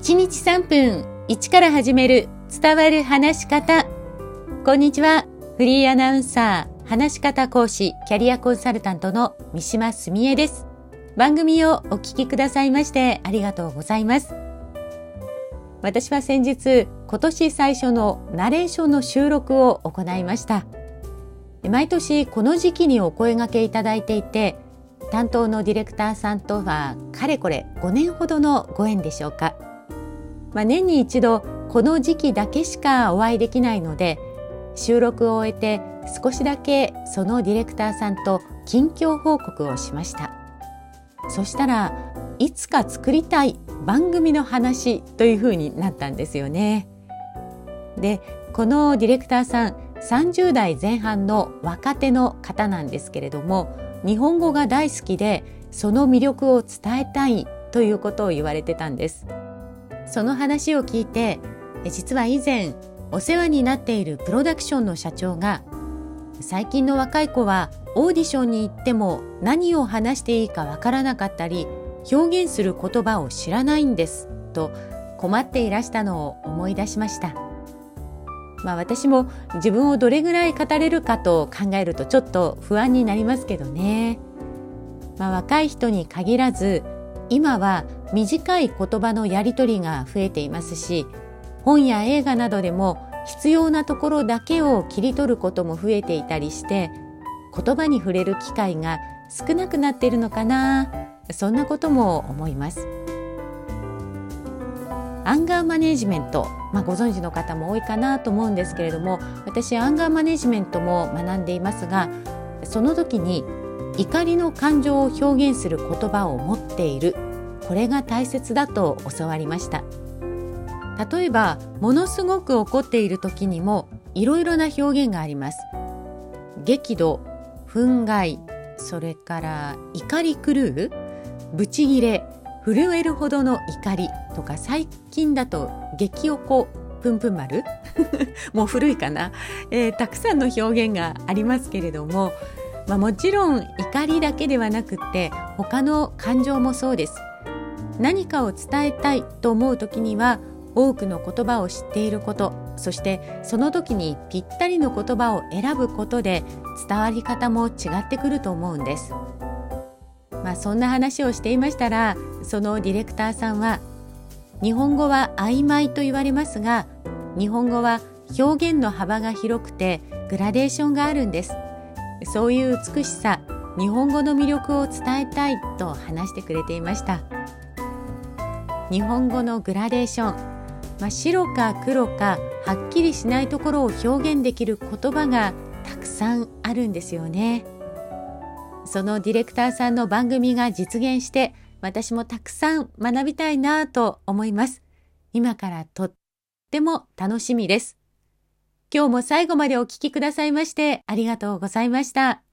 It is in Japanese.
1日3分1から始める伝わる話し方。こんにちは。フリーアナウンサー、話し方講師、キャリアコンサルタントの三島澄江です。番組をお聞きくださいましてありがとうございます。私は先日、今年最初のナレーションの収録を行いました。毎年この時期にお声掛けいただいていて、担当のディレクターさんとはかれこれ5年ほどのご縁でしょうか。まあ、年に一度この時期だけしかお会いできないので収録を終えて少しだけそのディレクターさんと近況報告をしました。そしたらいつか作りたい番組の話というふうになったんですよね。でこのディレクターさん30代前半の若手の方なんですけれども日本語が大好きでその魅力を伝えたいということを言われてたんです。その話を聞いて実は以前お世話になっているプロダクションの社長が最近の若い子はオーディションに行っても何を話していいかわからなかったり表現する言葉を知らないんですと困っていらしたのを思い出しました。まあ私も自分をどれぐらい語れるかと考えるとちょっと不安になりますけどね。まあ若い人に限らず今は短い言葉のやり取りが増えていますし本や映画などでも必要なところだけを切り取ることも増えていたりして言葉に触れる機会が少なくなっているのかなそんなことも思います。アンガーマネジメント、まあ、ご存知の方も多いかなと思うんですけれども私アンガーマネジメントも学んでいますがその時に怒りの感情を表現する言葉を持っている。これが大切だと教わりました。例えばものすごく怒っている時にもいろいろな表現があります。激怒憤慨それから怒り狂うブチギレ震えるほどの怒りとか最近だと激おこぷんぷん丸。もう古いかな、えー、たくさんの表現がありますけれどもまあ、もちろん怒りだけではなくって他の感情もそうです。何かを伝えたいと思う時には多くの言葉を知っていることそしてその時にぴったりの言葉を選ぶことで伝わり方も違ってくると思うんです。まあ、そんな話をしていましたらそのディレクターさんは日本語は曖昧と言われますが日本語は表現の幅が広くてグラデーションがあるんです。そういう美しさ日本語の魅力を伝えたいと話してくれていました日本語のグラデーション、まあ、白か黒かはっきりしないところを表現できる言葉がたくさんあるんですよね。そのディレクターさんの番組が実現して私もたくさん学びたいなと思います。今からとっても楽しみです。今日も最後までお聴きくださいましてありがとうございました。